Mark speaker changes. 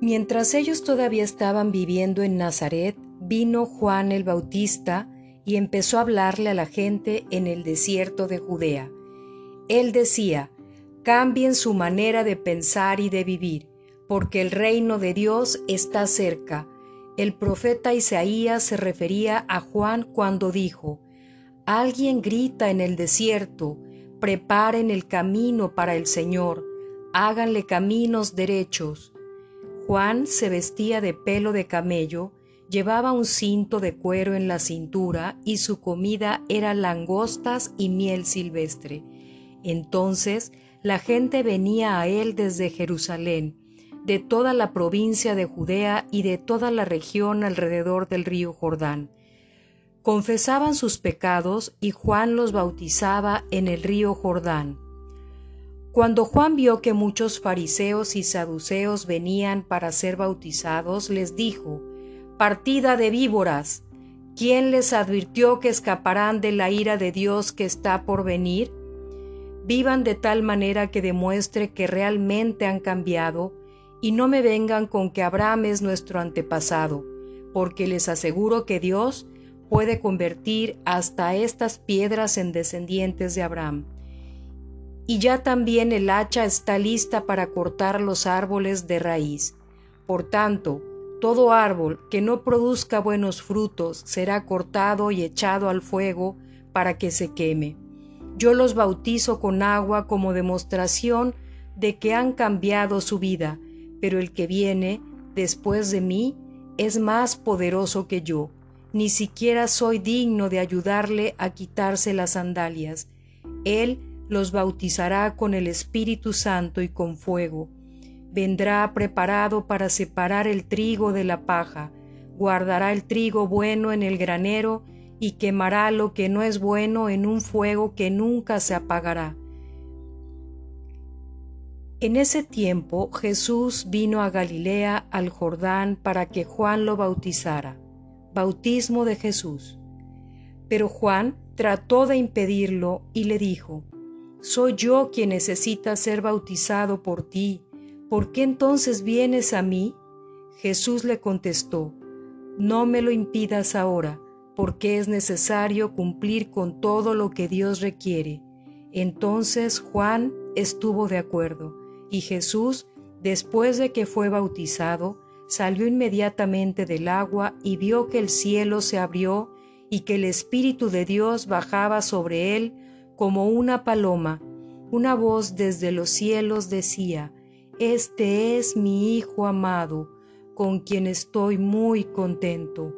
Speaker 1: Mientras ellos todavía estaban viviendo en Nazaret, vino Juan el Bautista y empezó a hablarle a la gente en el desierto de Judea. Él decía, cambien su manera de pensar y de vivir, porque el reino de Dios está cerca. El profeta Isaías se refería a Juan cuando dijo, Alguien grita en el desierto, preparen el camino para el Señor, háganle caminos derechos. Juan se vestía de pelo de camello, llevaba un cinto de cuero en la cintura y su comida era langostas y miel silvestre. Entonces la gente venía a él desde Jerusalén, de toda la provincia de Judea y de toda la región alrededor del río Jordán. Confesaban sus pecados y Juan los bautizaba en el río Jordán. Cuando Juan vio que muchos fariseos y saduceos venían para ser bautizados, les dijo, Partida de víboras, ¿quién les advirtió que escaparán de la ira de Dios que está por venir? Vivan de tal manera que demuestre que realmente han cambiado, y no me vengan con que Abraham es nuestro antepasado, porque les aseguro que Dios puede convertir hasta estas piedras en descendientes de Abraham y ya también el hacha está lista para cortar los árboles de raíz. Por tanto, todo árbol que no produzca buenos frutos será cortado y echado al fuego para que se queme. Yo los bautizo con agua como demostración de que han cambiado su vida, pero el que viene después de mí es más poderoso que yo. Ni siquiera soy digno de ayudarle a quitarse las sandalias. Él los bautizará con el Espíritu Santo y con fuego. Vendrá preparado para separar el trigo de la paja, guardará el trigo bueno en el granero y quemará lo que no es bueno en un fuego que nunca se apagará. En ese tiempo Jesús vino a Galilea al Jordán para que Juan lo bautizara. Bautismo de Jesús. Pero Juan trató de impedirlo y le dijo, soy yo quien necesita ser bautizado por ti. ¿Por qué entonces vienes a mí? Jesús le contestó, No me lo impidas ahora, porque es necesario cumplir con todo lo que Dios requiere. Entonces Juan estuvo de acuerdo, y Jesús, después de que fue bautizado, salió inmediatamente del agua y vio que el cielo se abrió y que el Espíritu de Dios bajaba sobre él como una paloma, una voz desde los cielos decía, Este es mi Hijo amado, con quien estoy muy contento.